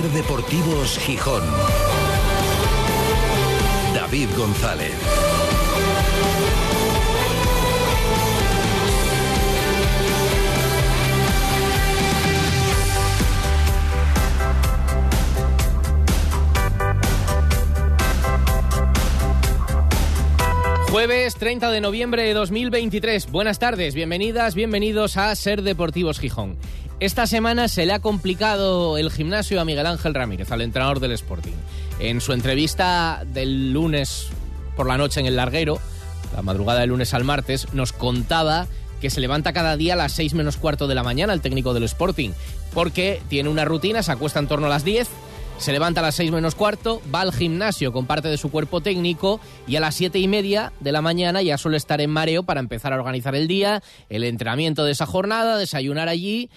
Ser Deportivos Gijón. David González. Jueves 30 de noviembre de 2023. Buenas tardes, bienvenidas, bienvenidos a Ser Deportivos Gijón. Esta semana se le ha complicado el gimnasio a Miguel Ángel Ramírez, al entrenador del Sporting. En su entrevista del lunes por la noche en el larguero, la madrugada del lunes al martes, nos contaba que se levanta cada día a las 6 menos cuarto de la mañana el técnico del Sporting, porque tiene una rutina, se acuesta en torno a las 10 se levanta a las 6 menos cuarto, va al gimnasio con parte de su cuerpo técnico y a las siete y media de la mañana ya suele estar en mareo para empezar a organizar el día, el entrenamiento de esa jornada, desayunar allí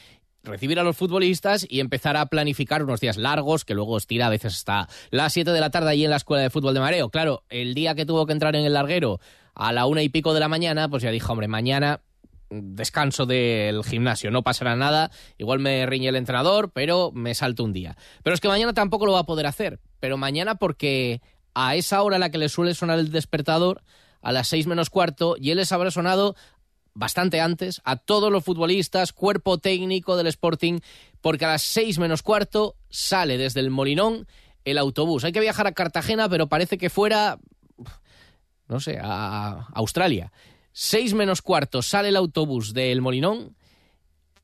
recibir a los futbolistas y empezar a planificar unos días largos que luego estira a veces hasta las 7 de la tarde allí en la escuela de fútbol de Mareo. Claro, el día que tuvo que entrar en el larguero a la una y pico de la mañana, pues ya dijo, hombre, mañana descanso del gimnasio, no pasará nada, igual me riñe el entrenador, pero me salto un día. Pero es que mañana tampoco lo va a poder hacer, pero mañana porque a esa hora a la que le suele sonar el despertador, a las seis menos cuarto, y él les habrá sonado bastante antes a todos los futbolistas, cuerpo técnico del Sporting, porque a las seis menos cuarto sale desde el Molinón el autobús. Hay que viajar a Cartagena, pero parece que fuera, no sé, a Australia. 6 menos cuarto sale el autobús del Molinón.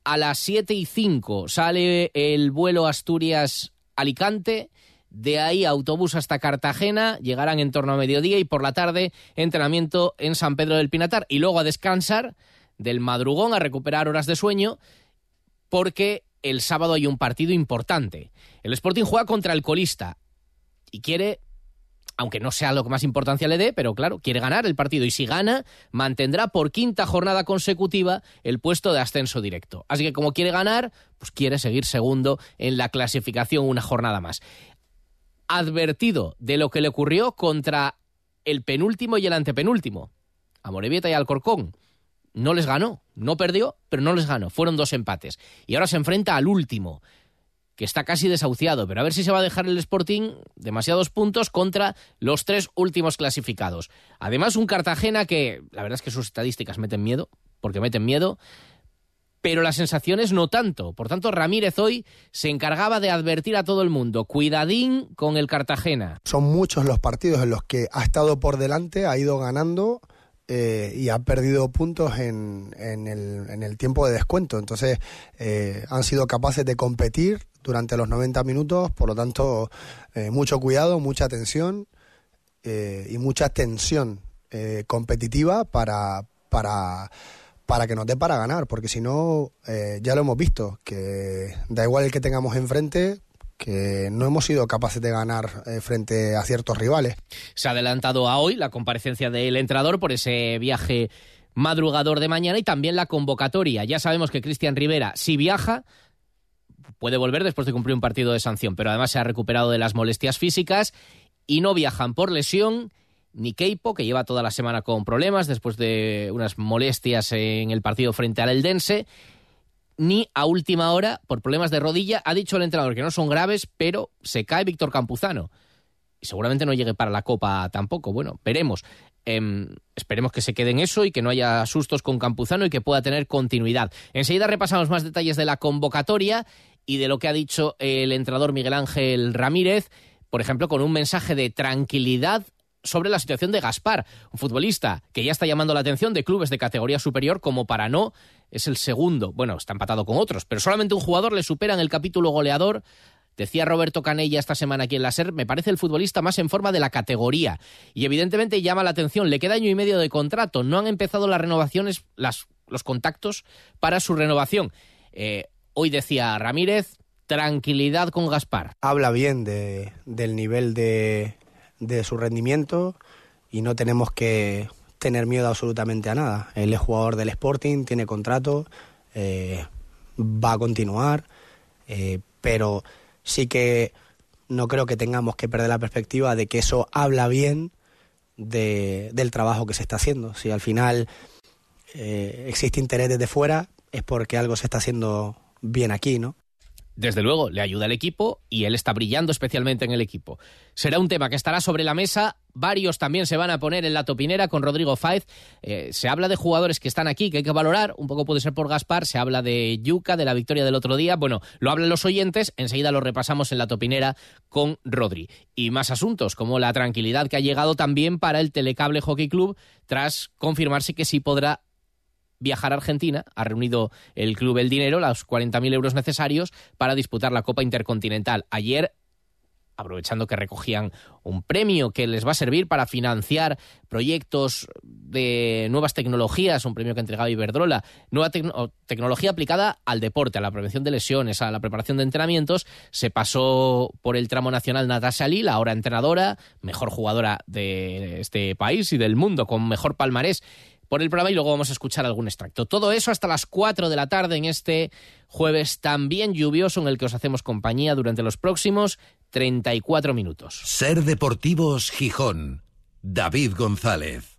A las 7 y 5 sale el vuelo Asturias-Alicante. De ahí autobús hasta Cartagena, llegarán en torno a mediodía y por la tarde entrenamiento en San Pedro del Pinatar y luego a descansar del madrugón a recuperar horas de sueño porque el sábado hay un partido importante. El Sporting juega contra el colista y quiere aunque no sea lo que más importancia le dé, pero claro, quiere ganar el partido y si gana, mantendrá por quinta jornada consecutiva el puesto de ascenso directo. Así que como quiere ganar, pues quiere seguir segundo en la clasificación una jornada más. Advertido de lo que le ocurrió contra el penúltimo y el antepenúltimo, a Morevieta y Alcorcón. No les ganó, no perdió, pero no les ganó. Fueron dos empates. Y ahora se enfrenta al último, que está casi desahuciado, pero a ver si se va a dejar el Sporting demasiados puntos contra los tres últimos clasificados. Además, un Cartagena que, la verdad es que sus estadísticas meten miedo, porque meten miedo, pero las sensaciones no tanto. Por tanto, Ramírez hoy se encargaba de advertir a todo el mundo, cuidadín con el Cartagena. Son muchos los partidos en los que ha estado por delante, ha ido ganando. Eh, y ha perdido puntos en, el, tiempo de descuento. Entonces, eh, han sido capaces de competir durante los 90 minutos, por lo tanto, eh, mucho cuidado, mucha atención eh, y mucha tensión competitiva para, para, para que nos dé para ganar, porque si no, ya lo hemos visto, que da igual el que tengamos enfrente, que no hemos sido capaces de ganar frente a ciertos rivales. Se ha adelantado a hoy la comparecencia del entrenador por ese viaje madrugador de mañana y también la convocatoria. Ya sabemos que Cristian Rivera, si viaja, puede volver después de cumplir un partido de sanción, pero además se ha recuperado de las molestias físicas y no viajan por lesión ni Keipo, que lleva toda la semana con problemas después de unas molestias en el partido frente al Eldense, ni a última hora por problemas de rodilla. Ha dicho el entrenador que no son graves, pero se cae Víctor Campuzano. Y seguramente no llegue para la Copa tampoco. Bueno, veremos. Em, esperemos que se quede en eso y que no haya sustos con Campuzano y que pueda tener continuidad. Enseguida repasamos más detalles de la convocatoria y de lo que ha dicho el entrenador Miguel Ángel Ramírez, por ejemplo, con un mensaje de tranquilidad sobre la situación de Gaspar, un futbolista que ya está llamando la atención de clubes de categoría superior como para no, es el segundo, bueno, está empatado con otros, pero solamente un jugador le supera en el capítulo goleador. Decía Roberto Canella esta semana aquí en la SER, me parece el futbolista más en forma de la categoría. Y evidentemente llama la atención, le queda año y medio de contrato, no han empezado las renovaciones, las, los contactos para su renovación. Eh, Hoy decía Ramírez, tranquilidad con Gaspar. Habla bien de, del nivel de, de su rendimiento y no tenemos que tener miedo absolutamente a nada. Él es jugador del Sporting, tiene contrato, eh, va a continuar, eh, pero sí que no creo que tengamos que perder la perspectiva de que eso habla bien de, del trabajo que se está haciendo. Si al final eh, existe interés desde fuera, es porque algo se está haciendo bien aquí, ¿no? Desde luego, le ayuda al equipo y él está brillando especialmente en el equipo. Será un tema que estará sobre la mesa. Varios también se van a poner en la topinera con Rodrigo Faiz. Eh, se habla de jugadores que están aquí, que hay que valorar. Un poco puede ser por Gaspar. Se habla de Yuca, de la victoria del otro día. Bueno, lo hablan los oyentes. Enseguida lo repasamos en la topinera con Rodri. Y más asuntos, como la tranquilidad que ha llegado también para el Telecable Hockey Club, tras confirmarse que sí podrá viajar a Argentina. Ha reunido el club el dinero, los 40.000 euros necesarios para disputar la Copa Intercontinental. Ayer aprovechando que recogían un premio que les va a servir para financiar proyectos de nuevas tecnologías, un premio que entregaba Iberdrola, nueva tecnología aplicada al deporte, a la prevención de lesiones, a la preparación de entrenamientos, se pasó por el tramo nacional Natasha Lil, ahora entrenadora, mejor jugadora de este país y del mundo, con mejor palmarés por el programa y luego vamos a escuchar algún extracto. Todo eso hasta las 4 de la tarde en este jueves también lluvioso en el que os hacemos compañía durante los próximos 34 minutos. Ser Deportivos Gijón. David González.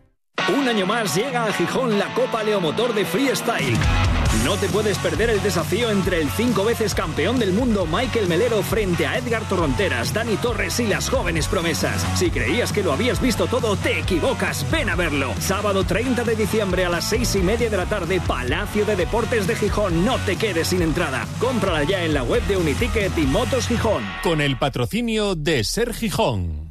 Un año más llega a Gijón la Copa Leomotor de Freestyle. No te puedes perder el desafío entre el cinco veces campeón del mundo Michael Melero frente a Edgar Torronteras, Dani Torres y las jóvenes promesas. Si creías que lo habías visto todo, te equivocas. Ven a verlo. Sábado 30 de diciembre a las seis y media de la tarde, Palacio de Deportes de Gijón. No te quedes sin entrada. Cómprala ya en la web de Uniticket y Motos Gijón. Con el patrocinio de Ser Gijón.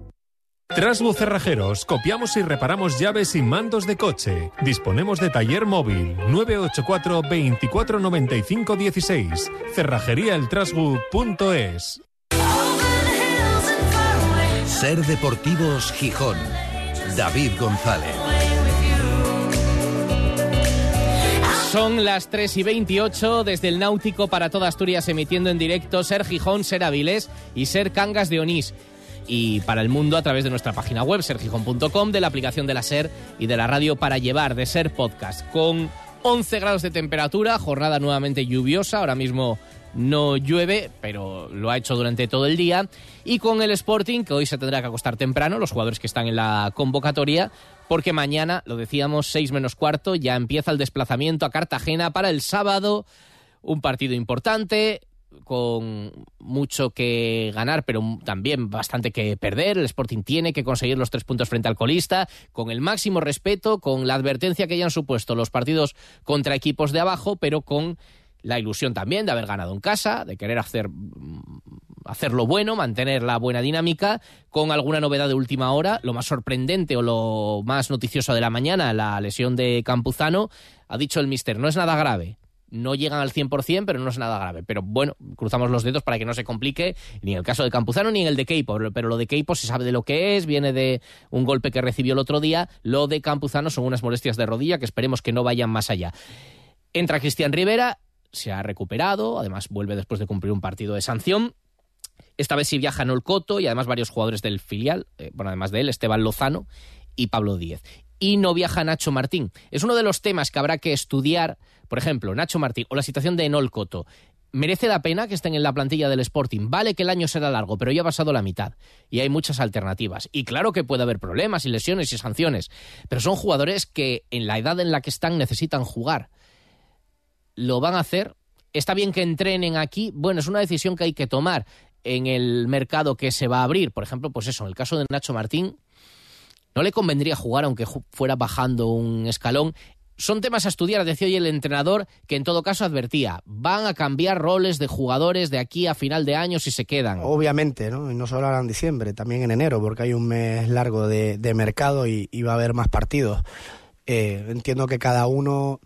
Trasbu Cerrajeros, copiamos y reparamos llaves y mandos de coche. Disponemos de taller móvil 984 2495 16. Cerrajeríaeltrasbu.es. Ser Deportivos Gijón. David González. Son las 3 y 28 desde el Náutico para toda Asturias emitiendo en directo Ser Gijón, Ser Avilés y Ser Cangas de Onís y para el mundo a través de nuestra página web sergijón.com, de la aplicación de la SER y de la radio para llevar de SER Podcast. Con 11 grados de temperatura, jornada nuevamente lluviosa, ahora mismo no llueve, pero lo ha hecho durante todo el día. Y con el Sporting, que hoy se tendrá que acostar temprano, los jugadores que están en la convocatoria, porque mañana, lo decíamos, 6 menos cuarto, ya empieza el desplazamiento a Cartagena para el sábado. Un partido importante, con mucho que ganar, pero también bastante que perder. El Sporting tiene que conseguir los tres puntos frente al colista, con el máximo respeto, con la advertencia que hayan supuesto los partidos contra equipos de abajo, pero con la ilusión también de haber ganado en casa, de querer hacer hacerlo bueno, mantener la buena dinámica, con alguna novedad de última hora. Lo más sorprendente o lo más noticioso de la mañana, la lesión de Campuzano, ha dicho el mister, no es nada grave, no llegan al 100%, pero no es nada grave. Pero bueno, cruzamos los dedos para que no se complique ni en el caso de Campuzano ni en el de Keipo. Pero lo de Keipo se sabe de lo que es, viene de un golpe que recibió el otro día. Lo de Campuzano son unas molestias de rodilla que esperemos que no vayan más allá. Entra Cristian Rivera, se ha recuperado, además vuelve después de cumplir un partido de sanción. Esta vez sí viaja Nolcoto y además varios jugadores del filial, eh, bueno, además de él, Esteban Lozano y Pablo Díez. Y no viaja Nacho Martín. Es uno de los temas que habrá que estudiar por ejemplo, Nacho Martín o la situación de Enol Coto. ¿Merece la pena que estén en la plantilla del Sporting? Vale que el año será largo, pero ya ha pasado la mitad y hay muchas alternativas. Y claro que puede haber problemas y lesiones y sanciones, pero son jugadores que en la edad en la que están necesitan jugar. ¿Lo van a hacer? Está bien que entrenen aquí. Bueno, es una decisión que hay que tomar en el mercado que se va a abrir. Por ejemplo, pues eso, en el caso de Nacho Martín, no le convendría jugar aunque fuera bajando un escalón son temas a estudiar, decía hoy el entrenador, que en todo caso advertía, van a cambiar roles de jugadores de aquí a final de año si se quedan. Obviamente, ¿no? Y no solo ahora en diciembre, también en enero, porque hay un mes largo de, mercado y, va a haber más partidos. Eh, entiendo que cada uno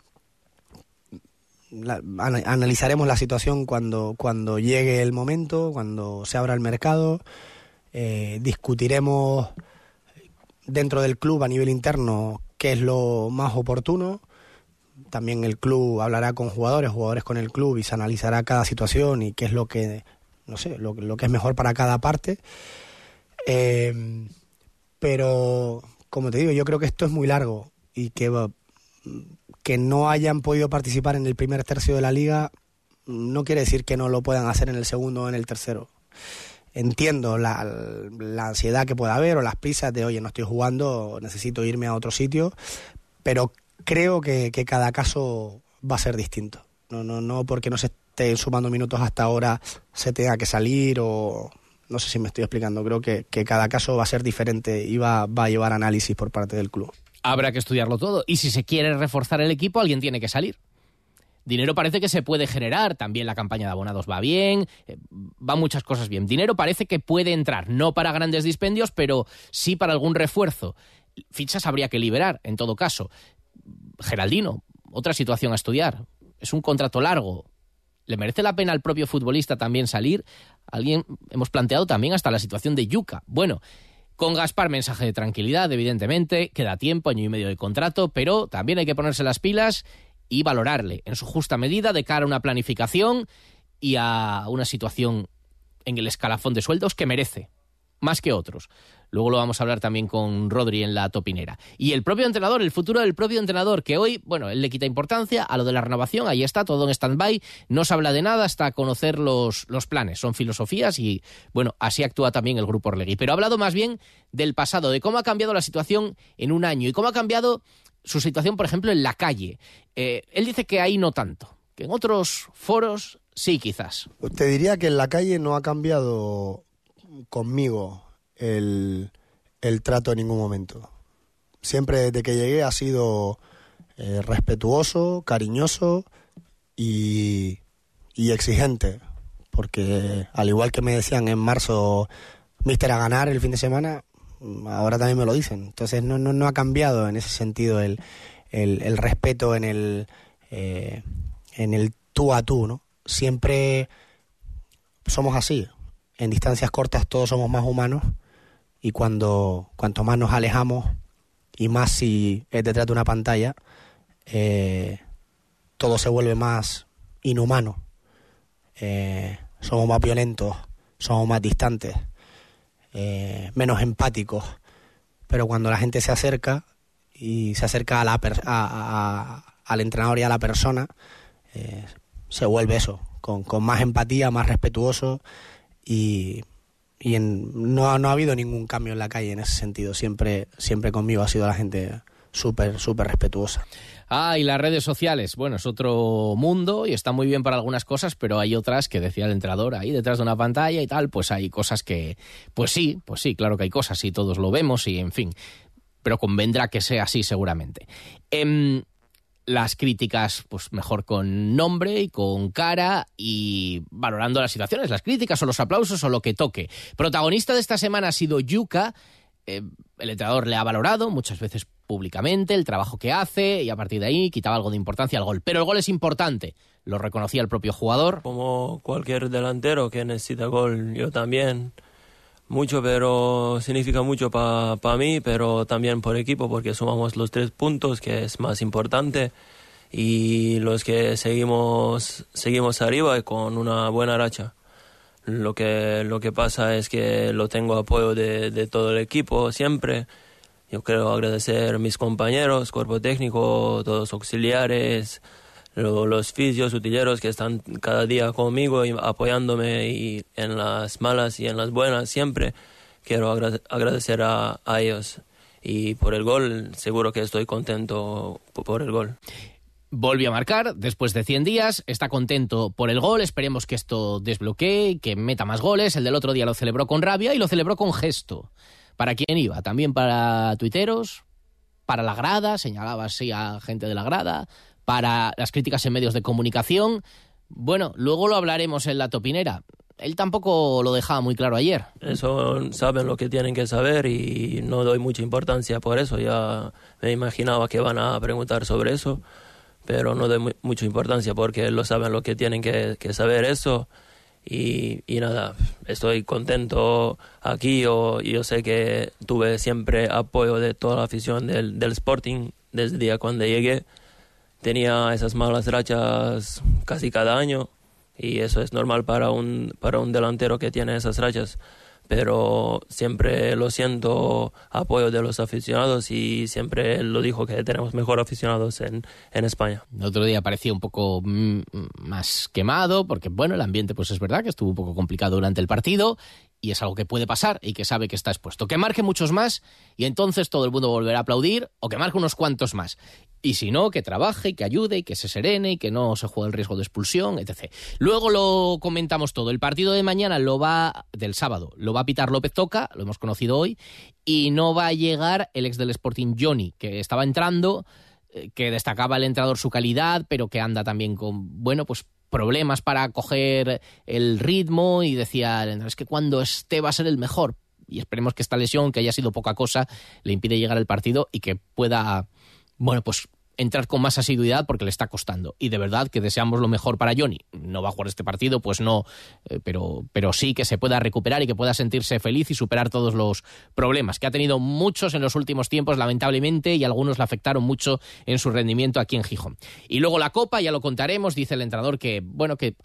analizaremos la situación cuando, cuando llegue el momento, cuando se abra el mercado, eh, discutiremos dentro del club a nivel interno qué es lo más oportuno. También el club hablará con jugadores, jugadores con el club y se analizará cada situación y qué es lo que, no sé, lo, que es mejor para cada parte. Eh, pero, como te digo, yo creo que esto es muy largo y que, que no hayan podido participar en el primer tercio de la liga no quiere decir que no lo puedan hacer en el segundo o en el tercero entiendo la, ansiedad que pueda haber o las prisas de, oye, no estoy jugando, necesito irme a otro sitio, pero creo que, cada caso va a ser distinto. No, no, no porque no se estén sumando minutos hasta ahora se tenga que salir o no sé si me estoy explicando, creo que, cada caso va a ser diferente y va, va a llevar análisis por parte del club. Habrá que estudiarlo todo y si se quiere reforzar el equipo alguien tiene que salir. Dinero parece que se puede generar, también la campaña de abonados va bien, eh, va muchas cosas bien. Dinero parece que puede entrar, no para grandes dispendios, pero sí para algún refuerzo. Fichas habría que liberar, en todo caso. Geraldino, otra situación a estudiar. Es un contrato largo. ¿Le merece la pena al propio futbolista también salir? Alguien, hemos planteado también hasta la situación de Yuca. Bueno, con Gaspar, mensaje de tranquilidad, evidentemente, queda tiempo, año y medio de contrato, pero también hay que ponerse las pilas y valorarle en su justa medida de cara a una planificación y a una situación en el escalafón de sueldos que merece, más que otros. Luego lo vamos a hablar también con Rodri en la topinera. Y el propio entrenador, el futuro del propio entrenador, que hoy, bueno, él le quita importancia a lo de la renovación, ahí está, todo en stand-by, no se habla de nada hasta conocer los, los planes, son filosofías y, bueno, así actúa también el grupo Orlegui. Pero ha hablado más bien del pasado, de cómo ha cambiado la situación en un año y cómo ha cambiado su situación, por ejemplo, en la calle. Eh, él dice que ahí no tanto, que en otros foros sí, quizás. Te diría que en la calle no ha cambiado conmigo el, trato en ningún momento. Siempre desde que llegué ha sido eh, respetuoso, cariñoso y, y exigente. Porque al igual que me decían en marzo, Mister a ganar el fin de semana, ahora también me lo dicen. Entonces no, no, no ha cambiado en ese sentido el, el, respeto en el, eh, en el tú a tú, ¿no? Siempre somos así. En distancias cortas todos somos más humanos y cuando cuanto más nos alejamos y más si es detrás de una pantalla, eh, todo se vuelve más inhumano. Eh, somos más violentos, somos más distantes. Eh, menos empáticos. Pero cuando la gente se acerca y se acerca a la al entrenador y a la persona, eh, se vuelve eso, con, más empatía, más respetuoso y, y no, no ha habido ningún cambio en la calle en ese sentido. Siempre, siempre conmigo ha sido la gente súper, súper respetuosa. Ah, y las redes sociales. Bueno, es otro mundo y está muy bien para algunas cosas, pero hay otras que decía el entrenador ahí detrás de una pantalla y tal, pues hay cosas que, pues sí, pues sí, claro que hay cosas y todos lo vemos y en fin, pero convendrá que sea así seguramente. Em, las críticas, pues mejor con nombre y con cara y valorando las situaciones, las críticas o los aplausos o lo que toque. Protagonista de esta semana ha sido Yuka. Eh, el entrenador le ha valorado muchas veces públicamente el trabajo que hace y a partir de ahí quitaba algo de importancia al gol. Pero el gol es importante, lo reconocía el propio jugador. Como cualquier delantero que necesita gol, yo también. Mucho, pero significa mucho para mí, pero también por equipo, porque sumamos los tres puntos, que es más importante, y los que seguimos, seguimos arriba con una buena racha. Lo que, lo que pasa es que lo tengo apoyo de todo el equipo siempre quiero agradecer a mis compañeros, cuerpo técnico, todos auxiliares, los fisios, utilleros que están cada día conmigo y apoyándome y en las malas y en las buenas siempre. Quiero agradecer a, ellos. Y por el gol, seguro que estoy contento por el gol. Volvió a marcar después de 100 días, está contento por el gol, esperemos que esto desbloquee, que meta más goles, el del otro día lo celebró con rabia y lo celebró con gesto. ¿Para quién iba? ¿También para tuiteros? para la grada, señalaba así a gente de la grada, para las críticas en medios de comunicación. Bueno, luego lo hablaremos en la topinera. Él tampoco lo dejaba muy claro ayer. Eso saben lo que tienen que saber y no doy mucha importancia por eso. Ya me imaginaba que van a preguntar sobre eso, pero no doy mucha importancia porque lo saben lo que tienen que, saber eso. Y, nada, estoy contento aquí. Yo, yo sé que tuve siempre apoyo de toda la afición del, del Sporting desde el día cuando llegué. Tenía esas malas rachas casi cada año y eso es normal para un, para un delantero que tiene esas rachas. Pero siempre lo siento apoyo de los aficionados y siempre lo dijo que tenemos mejor aficionados en, en España. El otro día parecía un poco mm, más quemado porque, bueno, el ambiente pues es verdad que estuvo un poco complicado durante el partido y es algo que puede pasar y que sabe que está expuesto. Que marque muchos más y entonces todo el mundo volverá a aplaudir o que marque unos cuantos más. Y si no, que trabaje, y que ayude, y que se serene, y que no se juegue el riesgo de expulsión, etc. Luego lo comentamos todo. El partido de mañana lo va, del sábado, lo va a pitar López Toca, lo hemos conocido hoy, y no va a llegar el ex del Sporting Johnny, que estaba entrando, eh, que destacaba el entrenador su calidad, pero que anda también con, bueno, pues problemas para coger el ritmo y decía, es que cuando esté va a ser el mejor. Y esperemos que esta lesión, que haya sido poca cosa, le impide llegar al partido y que pueda, bueno, pues entrar con más asiduidad porque le está costando. Y de verdad que deseamos lo mejor para Johnny. No va a jugar este partido, pues no, eh, pero, pero sí que se pueda recuperar y que pueda sentirse feliz y superar todos los problemas, que ha tenido muchos en los últimos tiempos, lamentablemente, y algunos le afectaron mucho en su rendimiento aquí en Gijón. Y luego la Copa, ya lo contaremos, dice el entrenador que, bueno, que,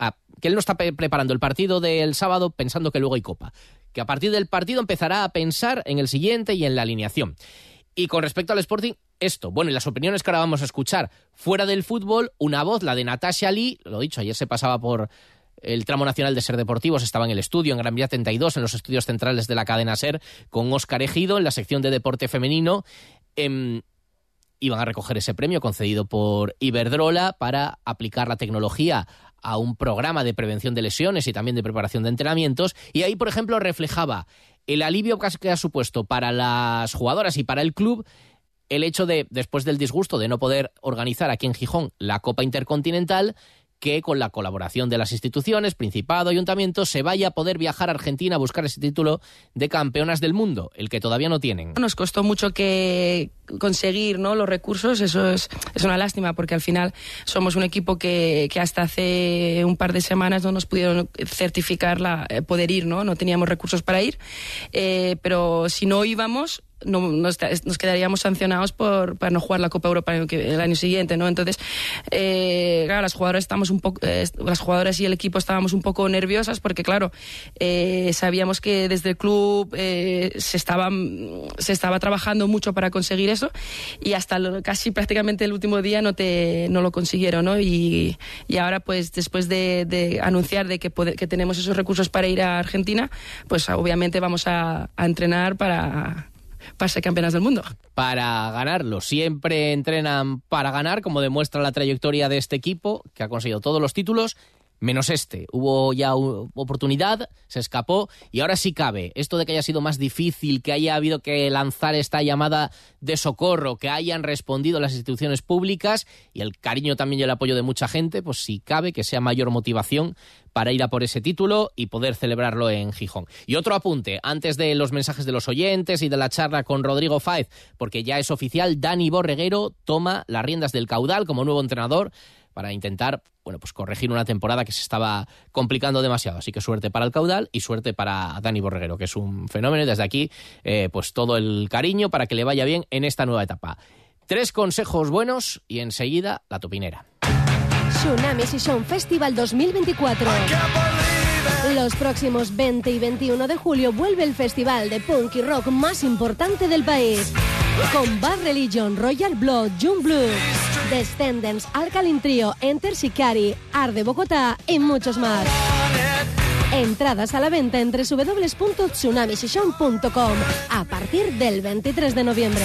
que él no está preparando el partido del sábado pensando que luego hay Copa. Que a partir del partido empezará a pensar en el siguiente y en la alineación. Y con respecto al Sporting, esto. Bueno, y las opiniones que ahora vamos a escuchar. Fuera del fútbol, una voz, la de Natasha Lee, lo dicho, ayer se pasaba por el tramo nacional de Ser Deportivos, estaba en el estudio, en Gran Vía 32, en los estudios centrales de la cadena Ser, con Óscar Ejido, en la sección de deporte femenino. Em, iban a recoger ese premio concedido por Iberdrola para aplicar la tecnología a un programa de prevención de lesiones y también de preparación de entrenamientos. Y ahí, por ejemplo, reflejaba el alivio que ha supuesto para las jugadoras y para el club el hecho de, después del disgusto de no poder organizar aquí en Gijón la Copa Intercontinental, que con la colaboración de las instituciones, Principado, Ayuntamiento, se vaya a poder viajar a Argentina a buscar ese título de campeonas del mundo, el que todavía no tienen. Nos costó mucho que conseguir ¿no? los recursos, eso es, es una lástima porque al final somos un equipo que, que hasta hace un par de semanas no nos pudieron certificar la, eh, poder ir, ¿no? no teníamos recursos para ir, eh, pero si no íbamos no, nos, quedaríamos sancionados por para no jugar la Copa Europa el, año siguiente, ¿no? Entonces, eh, claro, las jugadoras estamos un poco, las jugadoras y el equipo estábamos un poco nerviosas porque, claro, sabíamos que desde el club se estaba se estaba trabajando mucho para conseguir eso y hasta casi prácticamente el último día no te no lo consiguieron, ¿no? Y, y ahora, pues, después de, anunciar de que, que tenemos esos recursos para ir a Argentina, pues obviamente vamos a entrenar para para ser campeonas del mundo. Para ganarlo. Siempre entrenan para ganar, como demuestra la trayectoria de este equipo, que ha conseguido todos los títulos menos este. Hubo ya oportunidad, se escapó y ahora sí cabe. Esto de que haya sido más difícil, que haya habido que lanzar esta llamada de socorro, que hayan respondido las instituciones públicas y el cariño también y el apoyo de mucha gente, pues sí cabe que sea mayor motivación para ir a por ese título y poder celebrarlo en Gijón. Y otro apunte, antes de los mensajes de los oyentes y de la charla con Rodrigo Fáez, porque ya es oficial, Dani Borreguero toma las riendas del caudal como nuevo entrenador para intentar, bueno, pues corregir una temporada que se estaba complicando demasiado. Así que suerte para el caudal y suerte para Dani Borreguero, que es un fenómeno. Y desde aquí, eh, pues todo el cariño para que le vaya bien en esta nueva etapa. Tres consejos buenos y enseguida la topinera. Tsunami Season Festival 2024. Los próximos 20 y 21 de julio vuelve el festival de punk y rock más importante del país. Con Bad Religion, Royal Blood, June Blue, Descendants, Alkaline Trio, Enter Shikari, Arde Bogotá y muchos más. Entradas a la venta en www.tsunamisession.com a partir del 23 de noviembre.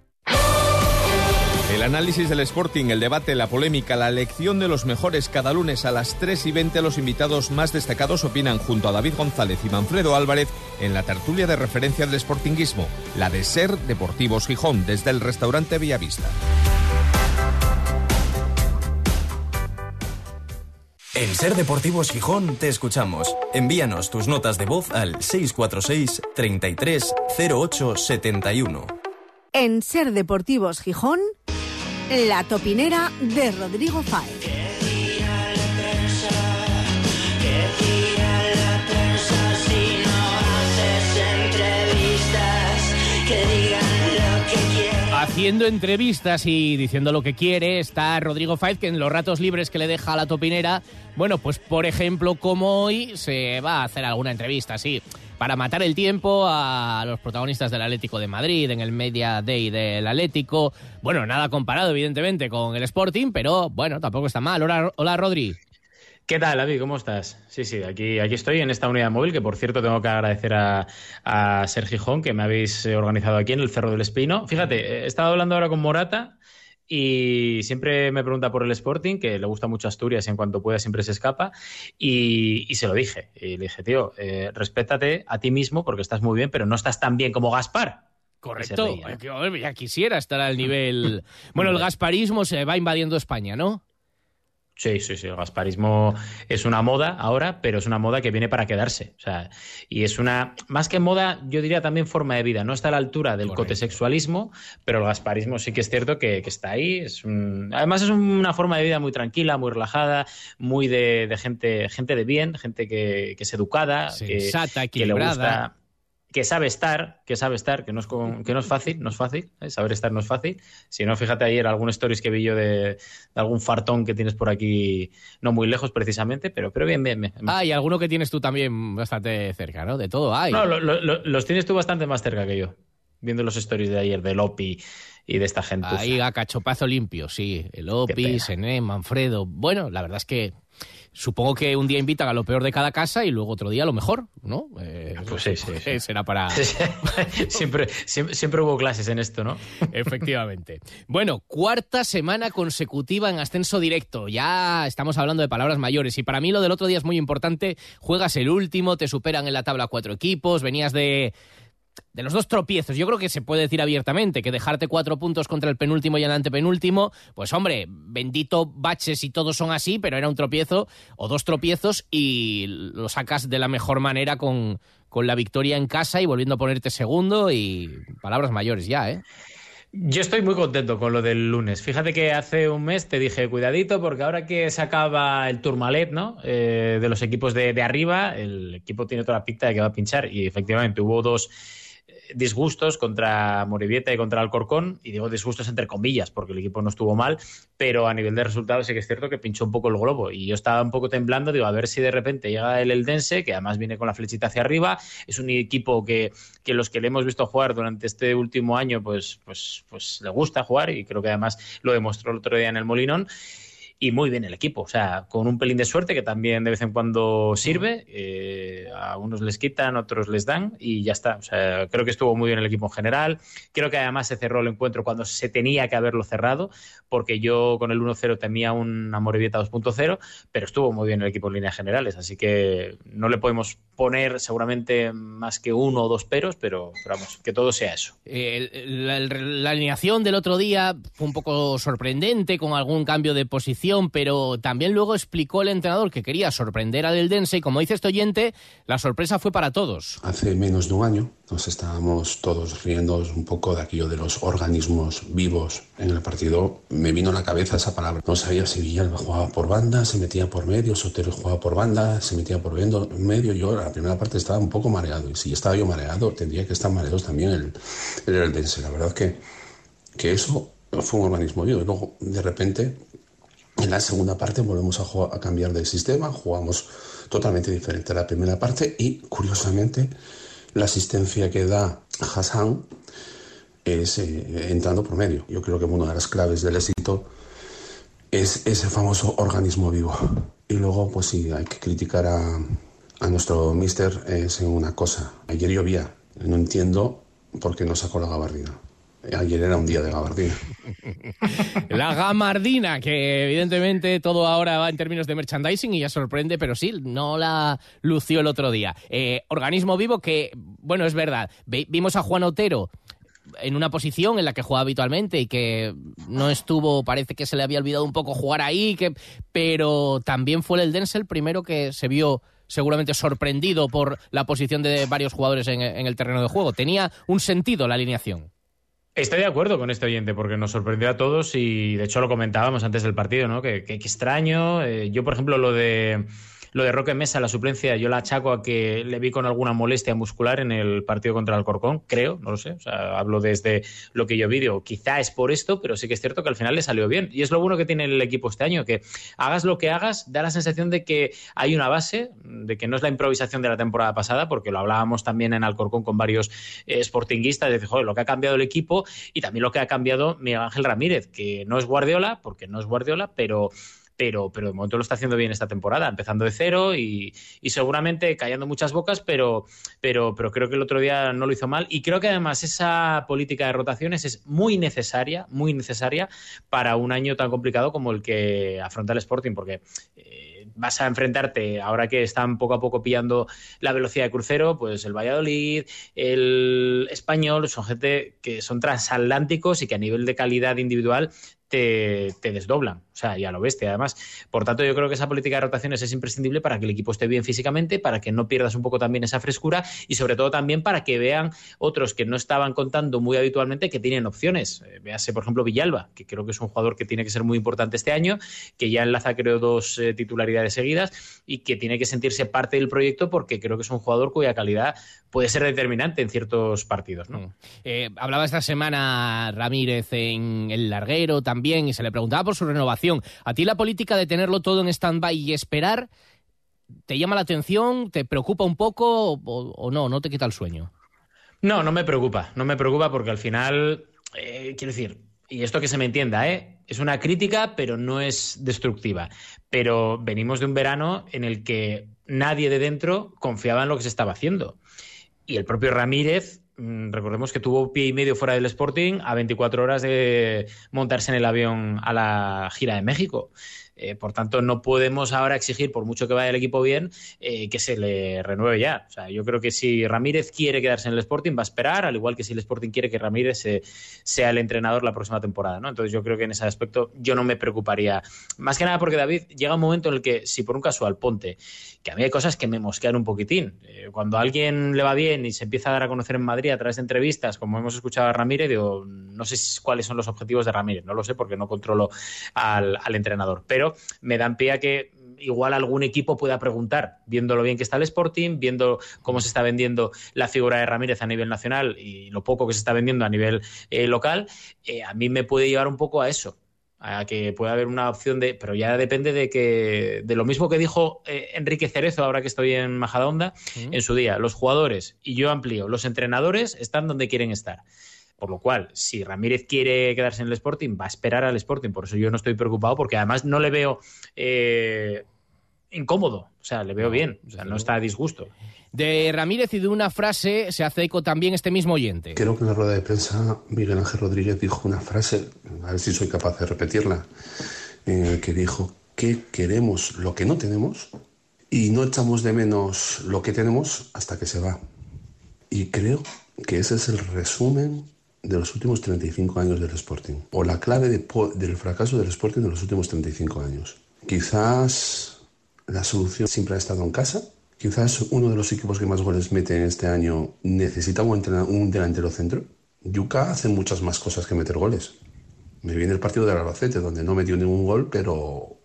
El análisis del Sporting, el debate, la polémica, la elección de los mejores cada lunes a las 3 y 20 los invitados más destacados opinan junto a David González y Manfredo Álvarez en la tertulia de referencia del Sportinguismo, la de Ser Deportivos Gijón, desde el restaurante Villavista. En Ser Deportivos Gijón te escuchamos. Envíanos tus notas de voz al 646 33 08 71. En Ser Deportivos Gijón, la topinera de Rodrigo Fáez. Haciendo entrevistas y diciendo lo que quiere está Rodrigo Faiz, que en los ratos libres que le deja a la topinera, bueno, pues por ejemplo, como hoy, se va a hacer alguna entrevista, sí, para matar el tiempo a los protagonistas del Atlético de Madrid, en el Media Day del Atlético. Bueno, nada comparado, evidentemente, con el Sporting, pero bueno, tampoco está mal. Hola, hola Rodri. ¿Qué tal, David? ¿Cómo estás? Sí, sí, aquí, aquí estoy en esta unidad móvil, que por cierto tengo que agradecer a, a Ser Gijón, que me habéis eh, organizado aquí en el Cerro del Espino. Fíjate, he estado hablando ahora con Morata y siempre me pregunta por el Sporting, que le gusta mucho Asturias y en cuanto pueda siempre se escapa, y, y se lo dije. Y le dije, tío, eh, respétate a ti mismo porque estás muy bien, pero no estás tan bien como Gaspar. Correcto, reía, ¿no? Yo ya quisiera estar al nivel... Bueno, el gasparismo se va invadiendo España, ¿no? Sí, sí, sí. El gasparismo es una moda ahora, pero es una moda que viene para quedarse. O sea, y es una, más que moda, yo diría también forma de vida. No está a la altura del cotesexualismo, pero el gasparismo sí que es cierto que, que está ahí. Es un- además, es una forma de vida muy tranquila, muy relajada, muy de, de gente, gente de bien, gente que, que es educada, que, Sensata, que le gusta que sabe estar, que sabe estar, que no es, con- que no es fácil, no es fácil, ¿eh? saber estar no es fácil. Si no, fíjate ayer algún stories que vi yo de, de algún fartón que tienes por aquí, no muy lejos precisamente, pero, pero bien, bien, bien. Ah, y alguno que tienes tú también bastante cerca, ¿no? De todo hay. No, lo- lo- lo- los tienes tú bastante más cerca que yo, viendo los stories de ayer de Lopi y de esta gente. Ahí a cachopazo limpio, sí. El Qué Opi, pena. Sené, Manfredo. Bueno, la verdad es que supongo que un día invitan a lo peor de cada casa y luego otro día a lo mejor, ¿no? Eh, Pues sí, sí, sí. Será para... siempre, siempre, siempre hubo clases en esto, ¿no? Efectivamente. Bueno, cuarta semana consecutiva en ascenso directo. Ya estamos hablando de palabras mayores. Y para mí lo del otro día es muy importante. Juegas el último, te superan en la tabla cuatro equipos, venías de de los dos tropiezos, yo creo que se puede decir abiertamente que dejarte cuatro puntos contra el penúltimo y el antepenúltimo, pues hombre, bendito baches y todos son así, pero era un tropiezo o dos tropiezos y lo sacas de la mejor manera con, con la victoria en casa y volviendo a ponerte segundo y palabras mayores ya, ¿eh? Yo estoy muy contento con lo del lunes. Fíjate que hace un mes te dije, cuidadito, porque ahora que se acaba el Tourmalet, ¿no? Eh, de los equipos de, de arriba, el equipo tiene toda la pinta de que va a pinchar. Y efectivamente hubo dos disgustos contra Morevieta y contra Alcorcón, y digo disgustos entre comillas, porque el equipo no estuvo mal, pero a nivel de resultados sí que es cierto que pinchó un poco el globo, y yo estaba un poco temblando, digo, a ver si de repente llega el Eldense, que además viene con la flechita hacia arriba, es un equipo que, que los que le hemos visto jugar durante este último año, pues, pues, pues le gusta jugar, y creo que además lo demostró el otro día en el Molinón, y muy bien el equipo, o sea, con un pelín de suerte que también de vez en cuando sirve, eh, a unos les quitan, otros les dan y ya está, o sea, creo que estuvo muy bien el equipo en general, creo que además se cerró el encuentro cuando se tenía que haberlo cerrado, porque yo con el 1-0 temía un Amorebieta 2.0, pero estuvo muy bien el equipo en líneas generales, así que no le podemos poner seguramente más que uno o dos peros, pero, pero vamos, que todo sea eso. Eh, la, la alineación del otro día fue un poco sorprendente, con algún cambio de posición, pero también luego explicó el entrenador que quería sorprender al Eldense y como dice este oyente, la sorpresa fue para todos. Hace menos de un año nos estábamos todos riendo un poco de aquello de los organismos vivos en el partido. Me vino a la cabeza esa palabra. No sabía si Villalba jugaba por banda, se metía por medio, Sotero jugaba por banda, se metía por medio. Yo la primera parte estaba un poco mareado y si estaba yo mareado tendría que estar mareados también el, el Eldense. La verdad que, que eso fue un organismo vivo y luego de repente En la segunda parte volvemos a, cambiar de sistema, jugamos totalmente diferente a la primera parte y curiosamente la asistencia que da Hassan es eh, entrando por medio. Yo creo que una de las claves del éxito es ese famoso organismo vivo. Y luego, pues sí, hay que criticar a, a nuestro mister es una cosa. Ayer llovía, no entiendo por qué no sacó la gabardina. Ayer era un día de gabardina. La gabardina, que evidentemente todo ahora va en términos de merchandising y ya sorprende, pero sí, no la lució el otro día. Eh, organismo vivo que, bueno, es verdad, vimos a Juan Otero en una posición en la que juega habitualmente y que no estuvo, parece que se le había olvidado un poco jugar ahí, que, pero también fue el Denzel primero que se vio seguramente sorprendido por la posición de varios jugadores en, el terreno de juego. Tenía un sentido la alineación. Estoy de acuerdo con este oyente porque nos sorprendió a todos y de hecho lo comentábamos antes del partido, ¿no? Que, extraño. Eh, yo, por ejemplo, lo de lo de Roque Mesa, la suplencia, yo la achaco a que le vi con alguna molestia muscular en el partido contra el Corcón, creo, no lo sé. O sea, hablo desde lo que yo vi, digo, quizá es por esto, pero sí que es cierto que al final le salió bien. Y es lo bueno que tiene el equipo este año, que hagas lo que hagas, da la sensación de que hay una base, de que no es la improvisación de la temporada pasada, porque lo hablábamos también en Alcorcón con varios eh, sportinguistas, de decir, joder, lo que ha cambiado el equipo y también lo que ha cambiado Miguel Ángel Ramírez, que no es Guardiola, porque no es Guardiola, pero pero, pero de momento lo está haciendo bien esta temporada, empezando de cero y, seguramente callando muchas bocas, pero, pero, pero creo que el otro día no lo hizo mal. Y creo que además esa política de rotaciones es muy necesaria, muy necesaria para un año tan complicado como el que afronta el Sporting, porque eh, vas a enfrentarte, ahora que están poco a poco pillando la velocidad de crucero, pues el Valladolid, el español, son gente que son transatlánticos y que a nivel de calidad individual te, desdoblan. O sea, ya lo bestia, además. Por tanto, yo creo que esa política de rotaciones es imprescindible para que el equipo esté bien físicamente, para que no pierdas un poco también esa frescura y sobre todo también para que vean otros que no estaban contando muy habitualmente que tienen opciones. Eh, véase, por ejemplo, Villalba, que creo que es un jugador que tiene que ser muy importante este año, que ya enlaza, creo, dos eh, titularidades seguidas y que tiene que sentirse parte del proyecto porque creo que es un jugador cuya calidad puede ser determinante en ciertos partidos. ¿no? Mm. Eh, hablaba esta semana Ramírez en el larguero también bien y se le preguntaba por su renovación. ¿A ti la política de tenerlo todo en stand-by y esperar te llama la atención, te preocupa un poco o, no? ¿No te quita el sueño? No, no me preocupa. No me preocupa porque al final, eh, quiero decir, y esto que se me entienda, ¿eh? es una crítica, pero no es destructiva. Pero venimos de un verano en el que nadie de dentro confiaba en lo que se estaba haciendo. Y el propio Ramírez recordemos que tuvo pie y medio fuera del Sporting a 24 horas de montarse en el avión a la gira de México. Eh, por tanto, no podemos ahora exigir, por mucho que vaya el equipo bien, eh, que se le renueve ya. O sea, yo creo que si Ramírez quiere quedarse en el Sporting, va a esperar, al igual que si el Sporting quiere que Ramírez sea el entrenador la próxima temporada. ¿no? Entonces, yo creo que en ese aspecto yo no me preocuparía. Más que nada porque David llega un momento en el que, si por un casual ponte, que a mí hay cosas que me mosquean un poquitín. Eh, cuando a alguien le va bien y se empieza a dar a conocer en Madrid a través de entrevistas, como hemos escuchado a Ramírez, digo, no sé cuáles son los objetivos de Ramírez, no lo sé porque no controlo al, al entrenador. Pero me dan pie a que igual algún equipo pueda preguntar, viendo lo bien que está el Sporting, viendo cómo se está vendiendo la figura de Ramírez a nivel nacional y lo poco que se está vendiendo a nivel eh, local, eh, a mí me puede llevar un poco a eso a que pueda haber una opción de, pero ya depende de que de lo mismo que dijo eh, Enrique Cerezo ahora que estoy en Majadahonda en su día, los jugadores y yo amplío, los entrenadores están donde quieren estar. Por lo cual, si Ramírez quiere quedarse en el Sporting, va a esperar al Sporting. Por eso yo no estoy preocupado, porque además no le veo eh, incómodo. O sea, le veo bien. O sea, no está a disgusto. De Ramírez y de una frase se hace eco también este mismo oyente. Creo que en la rueda de prensa Miguel Ángel Rodríguez dijo una frase, a ver si soy capaz de repetirla, en el que dijo que queremos lo que no tenemos y no echamos de menos lo que tenemos hasta que se va. Y creo que ese es el resumen de los últimos 35 años del Sporting, o la clave del fracaso del Sporting de los últimos 35 años. Quizás la solución siempre ha estado en casa, quizás uno de los equipos que más goles mete en este año necesita un, un delantero centro. Yuka hace muchas más cosas que meter goles. Me viene el partido del Albacete, donde no metió ningún gol, pero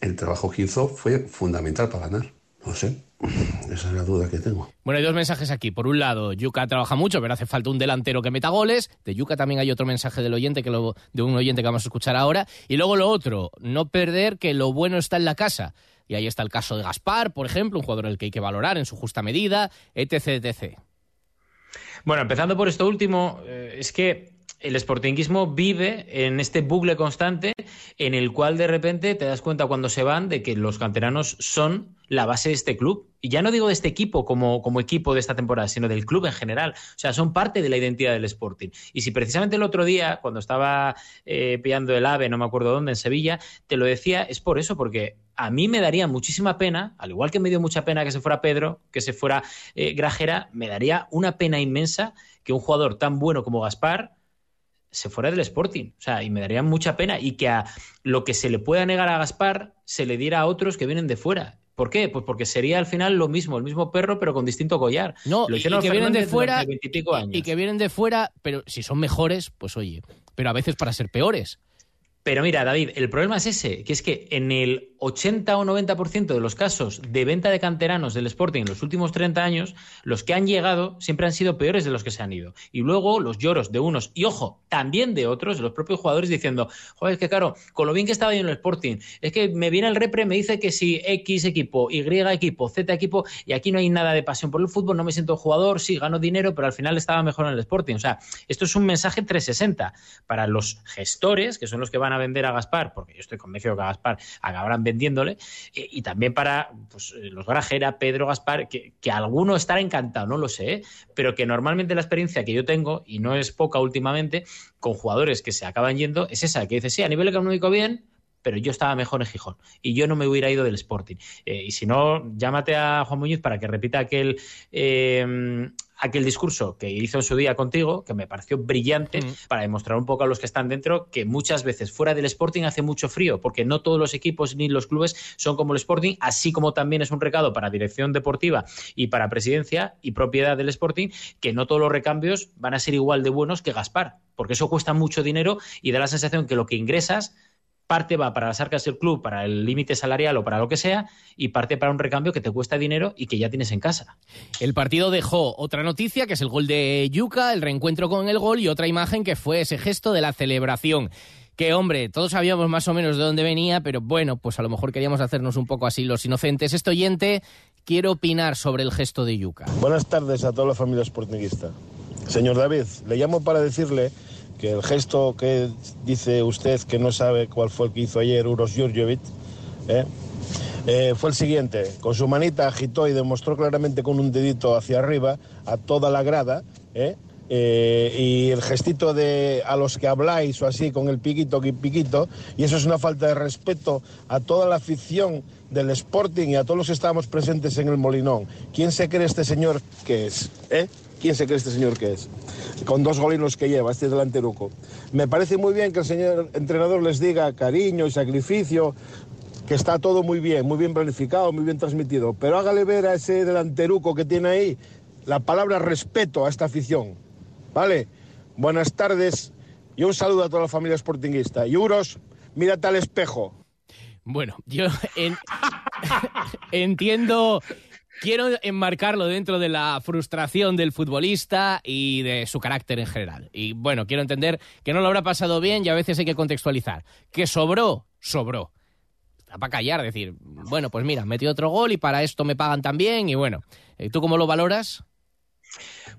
el trabajo que hizo fue fundamental para ganar. No sé, Esa es la duda que tengo. Bueno, hay dos mensajes aquí. Por un lado, Yuca trabaja mucho, pero hace falta un delantero que meta goles. De Yuca también hay otro mensaje del oyente, que lo, de un oyente que vamos a escuchar ahora. Y luego lo otro, no perder que lo bueno está en la casa. Y ahí está el caso de Gaspar, por ejemplo, un jugador al que hay que valorar en su justa medida, etc, etc. Bueno, empezando por esto último, eh, es que el sportinguismo vive en este bucle constante en el cual de repente te das cuenta cuando se van de que los canteranos son la base de este club. Y ya no digo de este equipo como, como equipo de esta temporada, sino del club en general. O sea, son parte de la identidad del Sporting. Y si precisamente el otro día, cuando estaba eh, pillando el AVE, no me acuerdo dónde, en Sevilla, te lo decía, es por eso, porque a mí me daría muchísima pena, al igual que me dio mucha pena que se fuera Pedro, que se fuera eh, Grajera, me daría una pena inmensa que un jugador tan bueno como Gaspar se fuera del Sporting. O sea, y me daría mucha pena. Y que a lo que se le pueda negar a Gaspar se le diera a otros que vienen de fuera. ¿Por qué? Pues porque sería al final lo mismo, el mismo perro, pero con distinto collar. No, lo y, que vienen de fuera. Y, y que vienen de fuera, pero si son mejores, pues oye. Pero a veces para ser peores. Pero mira, David, el problema es ese, que es que en el 80 o 90% de los casos de venta de canteranos del Sporting en los últimos 30 años, los que han llegado siempre han sido peores de los que se han ido. Y luego los lloros de unos, y ojo, también de otros, de los propios jugadores diciendo, joder, es que claro, con lo bien que estaba yo en el Sporting, es que me viene el repre, me dice que si X equipo, Y equipo, Z equipo, y aquí no hay nada de pasión por el fútbol, no me siento jugador, sí, gano dinero, pero al final estaba mejor en el Sporting. O sea, esto es un mensaje 360 para los gestores, que son los que van a vender a Gaspar, porque yo estoy convencido que a Gaspar acabarán vendiéndole, y, y también para pues, los Grajera, Pedro Gaspar, que, que alguno estará encantado, no lo sé, ¿eh? pero que normalmente la experiencia que yo tengo, y no es poca últimamente, con jugadores que se acaban yendo, es esa, que dice, sí, a nivel económico bien, pero yo estaba mejor en Gijón y yo no me hubiera ido del Sporting. Eh, y si no, llámate a Juan Muñiz para que repita aquel, eh, aquel discurso que hizo en su día contigo, que me pareció brillante, mm. para demostrar un poco a los que están dentro que muchas veces fuera del Sporting hace mucho frío, porque no todos los equipos ni los clubes son como el Sporting, así como también es un recado para dirección deportiva y para presidencia y propiedad del Sporting, que no todos los recambios van a ser igual de buenos que Gaspar, porque eso cuesta mucho dinero y da la sensación que lo que ingresas parte va para las arcas del club, para el límite salarial o para lo que sea, y parte para un recambio que te cuesta dinero y que ya tienes en casa. El partido dejó otra noticia, que es el gol de Yuca, el reencuentro con el gol, y otra imagen que fue ese gesto de la celebración. Que, hombre, todos sabíamos más o menos de dónde venía, pero bueno, pues a lo mejor queríamos hacernos un poco así los inocentes. Este oyente quiere opinar sobre el gesto de Yuca. Buenas tardes a toda la familia sportinguista. Señor David, le llamo para decirle que el gesto que dice usted que no sabe cuál fue el que hizo ayer Uros Jurjovic, ¿eh? Eh, fue el siguiente. Con su manita agitó y demostró claramente con un dedito hacia arriba a toda la grada. ¿eh? y el gestito de a los que habláis o así con el piquito, piquito, y eso es una falta de respeto a toda la afición del Sporting y a todos los que estábamos presentes en el Molinón. ¿Quién se cree este señor que es? ¿Eh? ¿Quién se cree este señor que es? Con dos golinos que lleva, este delanteruco. Me parece muy bien que el señor entrenador les diga cariño y sacrificio, que está todo muy bien, muy bien planificado, muy bien transmitido. Pero hágale ver a ese delanteruco que tiene ahí la palabra respeto a esta afición. ¿Vale? Buenas tardes y un saludo a toda la familia sportinguista. Y Uros, mírate al espejo. Bueno, yo en... entiendo quiero enmarcarlo dentro de la frustración del futbolista y de su carácter en general. Y bueno, quiero entender que no lo habrá pasado bien y a veces hay que contextualizar. Que sobró, sobró. Para callar, decir, bueno, pues mira, metí otro gol y para esto me pagan también y bueno, ¿tú cómo lo valoras?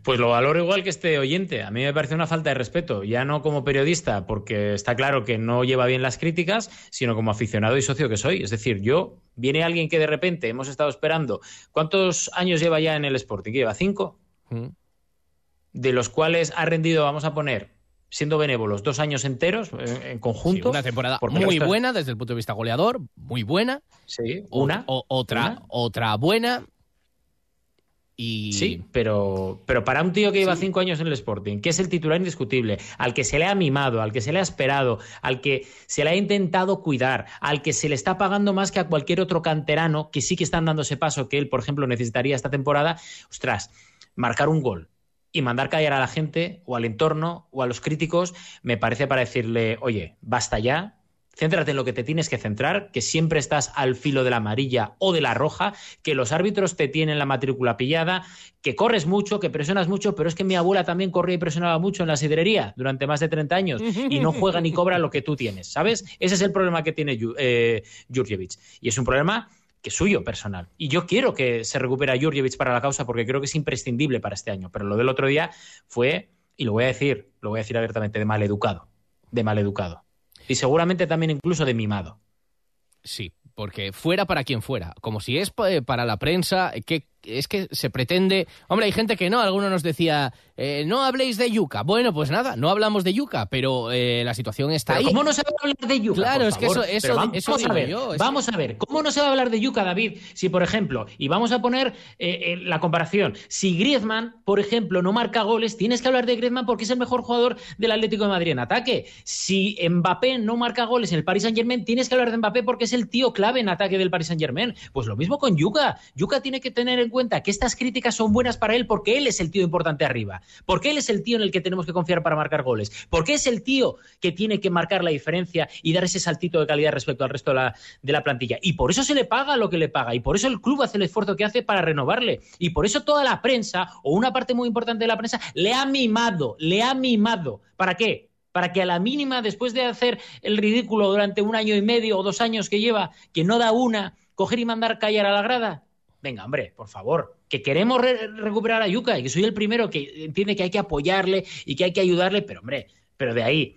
Pues lo valoro igual que este oyente. A mí me parece una falta de respeto, ya no como periodista, porque está claro que no lleva bien las críticas, sino como aficionado y socio que soy. Es decir, yo, viene alguien que de repente hemos estado esperando. ¿Cuántos años lleva ya en el Sporting? ¿Lleva cinco? Mm. De los cuales ha rendido, vamos a poner, siendo benévolos, dos años enteros en, conjunto. una temporada muy buena desde el punto de vista goleador, muy buena. Sí, una. otra, una. otra buena. Y... Sí, pero, pero para un tío que lleva cinco años en el Sporting, que es el titular indiscutible, al que se le ha mimado, al que se le ha esperado, al que se le ha intentado cuidar, al que se le está pagando más que a cualquier otro canterano que sí que están dando ese paso que él, por ejemplo, necesitaría esta temporada, ostras, marcar un gol y mandar callar a la gente o al entorno o a los críticos, me parece para decirle, oye, basta ya, Céntrate en lo que te tienes que centrar, que siempre estás al filo de la amarilla o de la roja, que los árbitros te tienen la matrícula pillada, que corres mucho, que presionas mucho, pero es que mi abuela también corría y presionaba mucho en la sidrería durante más de 30 años y no juega ni cobra lo que tú tienes, ¿sabes? Ese es el problema que tiene eh, Jurjevic. Y es un problema que es suyo personal. Y yo quiero que se recupere a Jurjevic para la causa porque creo que es imprescindible para este año. Pero lo del otro día fue, y lo voy a decir, lo voy a decir abiertamente, de mal educado. De mal educado. Y seguramente también incluso de mimado. Sí, porque fuera para quien fuera. Como si es eh, para la prensa, que es que se pretende. Hombre, hay gente que no. Alguno nos decía, eh, no habléis de yuca. Bueno, pues nada, no hablamos de yuca, pero eh, la situación está ahí. ¿Cómo no se va a hablar de yuca? Claro, es que eso, eso, vamos, a ver, yo, vamos a ver, ¿cómo no se va a hablar de yuca, David? Si, por ejemplo, y vamos a poner eh, la comparación, si Griezmann, por ejemplo, no marca goles, tienes que hablar de Griezmann porque es el mejor jugador del Atlético de Madrid en ataque. Si Mbappé no marca goles en el Paris Saint Germain, tienes que hablar de Mbappé porque es el tío clave en ataque del Paris Saint Germain. Pues lo mismo con yuca. Yuca tiene que tener en cuenta que estas críticas son buenas para él porque él es el tío importante arriba, porque él es el tío en el que tenemos que confiar para marcar goles, porque es el tío que tiene que marcar la diferencia y dar ese saltito de calidad respecto al resto de la, de la plantilla. Y por eso se le paga lo que le paga, y por eso el club hace el esfuerzo que hace para renovarle, y por eso toda la prensa, o una parte muy importante de la prensa, le ha mimado, le ha mimado. ¿Para qué? para que a la mínima, después de hacer el ridículo durante un año y medio o dos años que lleva, que no da una, coger y mandar callar a la grada. Venga, hombre, por favor, que queremos recuperar a Yuka y que soy el primero que entiende que hay que apoyarle y que hay que ayudarle, pero hombre, pero de ahí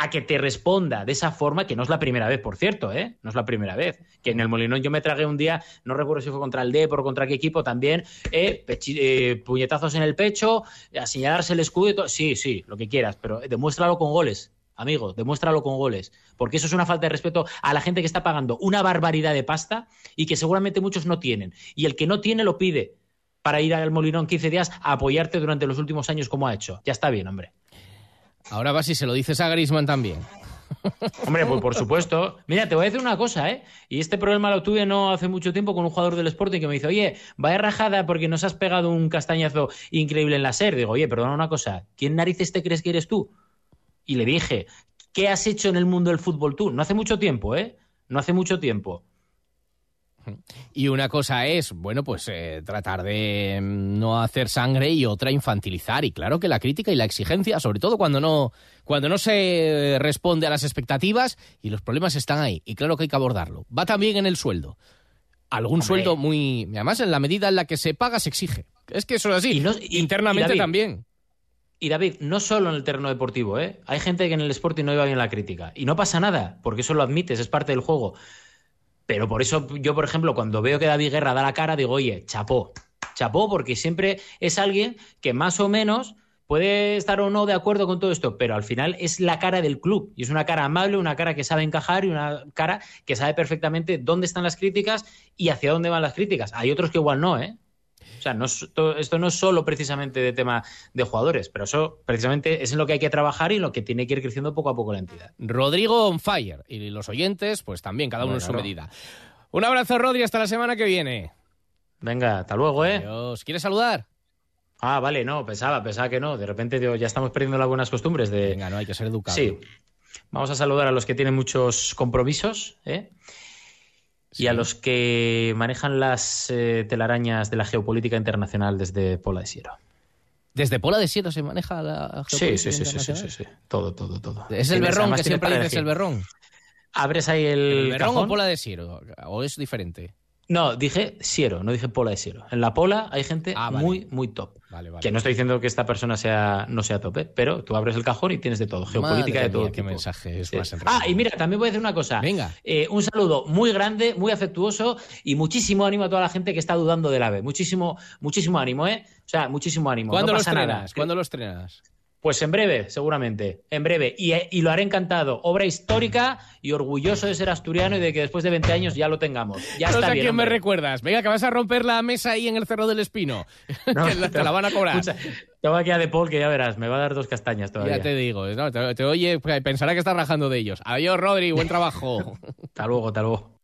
a que te responda de esa forma, que no es la primera vez, por cierto, ¿eh? No es la primera vez. Que en el Molinón yo me tragué un día, no recuerdo si fue contra el Depor o contra qué equipo también, eh, eh, puñetazos en el pecho, a señalarse el escudo y todo. Sí, sí, lo que quieras, pero demuéstralo con goles amigo, demuéstralo con goles, porque eso es una falta de respeto a la gente que está pagando una barbaridad de pasta y que seguramente muchos no tienen. Y el que no tiene lo pide para ir al Molinón 15 días a apoyarte durante los últimos años como ha hecho. Ya está bien, hombre. Ahora vas y se lo dices a Grisman también. Hombre, pues por supuesto. Mira, te voy a decir una cosa, ¿eh? Y este problema lo tuve no hace mucho tiempo con un jugador del Sporting que me dice, oye, vaya rajada porque nos has pegado un castañazo increíble en la SER. Digo, oye, perdona una cosa, ¿quién narices te crees que eres tú? Y le dije, ¿qué has hecho en el mundo del fútbol tú? No hace mucho tiempo, ¿eh? No hace mucho tiempo. Y una cosa es, bueno, pues eh, tratar de mm, no hacer sangre y otra infantilizar. Y claro que la crítica y la exigencia, sobre todo cuando no, cuando no se responde a las expectativas y los problemas están ahí. Y claro que hay que abordarlo. Va también en el sueldo. Algún sueldo muy... Además, en la medida en la que se paga, se exige. Es que eso es así. Internamente también. Y David, no solo en el terreno deportivo, ¿eh? Hay gente que en el Sporting no iba bien la crítica. Y no pasa nada, porque eso lo admites, es parte del juego. Pero por eso yo, por ejemplo, cuando veo que David Guerra da la cara, digo, oye, chapó. Chapó porque siempre es alguien que más o menos puede estar o no de acuerdo con todo esto, pero al final es la cara del club. Y es una cara amable, una cara que sabe encajar y una cara que sabe perfectamente dónde están las críticas y hacia dónde van las críticas. Hay otros que igual no, ¿eh? O sea, no esto no es solo precisamente de tema de jugadores, pero eso precisamente es en lo que hay que trabajar y en lo que tiene que ir creciendo poco a poco la entidad. Rodrigo on fire y los oyentes, pues también, cada uno en su medida. Un abrazo, Rodri, hasta la semana que viene. Venga, hasta luego, ¿eh? Adiós. ¿Quieres saludar? Ah, vale, no, pensaba, pensaba que no. De repente ya estamos perdiendo las buenas costumbres de... Venga, no, hay que ser educado. Sí. Vamos a saludar a los que tienen muchos compromisos, ¿eh? Y a los que manejan las eh, telarañas de la geopolítica internacional desde Pola de Siero. ¿Desde Pola de Siero se maneja la geopolítica sí, sí, sí, sí, sí, sí, todo, todo, todo. ¿Es el berrón que siempre dices el berrón? ¿Abres ahí el, ¿El berrón o Pola de Siero? ¿O es diferente? No, dije Siero, no dije Pola de Siero. En la Pola hay gente ah, muy, muy top. Que no estoy diciendo que esta persona sea, no sea top, ¿eh? pero tú abres el cajón y tienes de todo, geopolítica de todo. qué mensaje es más Ah, y mira, también voy a decir una cosa. Venga. Eh, un saludo muy grande, muy afectuoso y muchísimo ánimo a toda la gente que está dudando del AVE. Muchísimo, muchísimo ánimo, ¿eh? O sea, muchísimo ánimo. ¿Cuándo no los estrenas? ¿Cuándo los estrenas? Pues en breve, seguramente, en breve. Y, lo haré encantado. Obra histórica y orgulloso de ser asturiano y de que después de 20 años ya lo tengamos. Ya está a bien, quién me recuerdas. Venga, que vas a romper la mesa ahí en el Cerro del Espino. que te, la van a cobrar. tengo aquí a De Paul que ya verás, me va a dar dos castañas todavía. Ya te digo, te, oye, pensará que estás rajando de ellos. Adiós, Rodri, buen trabajo. hasta luego, hasta luego.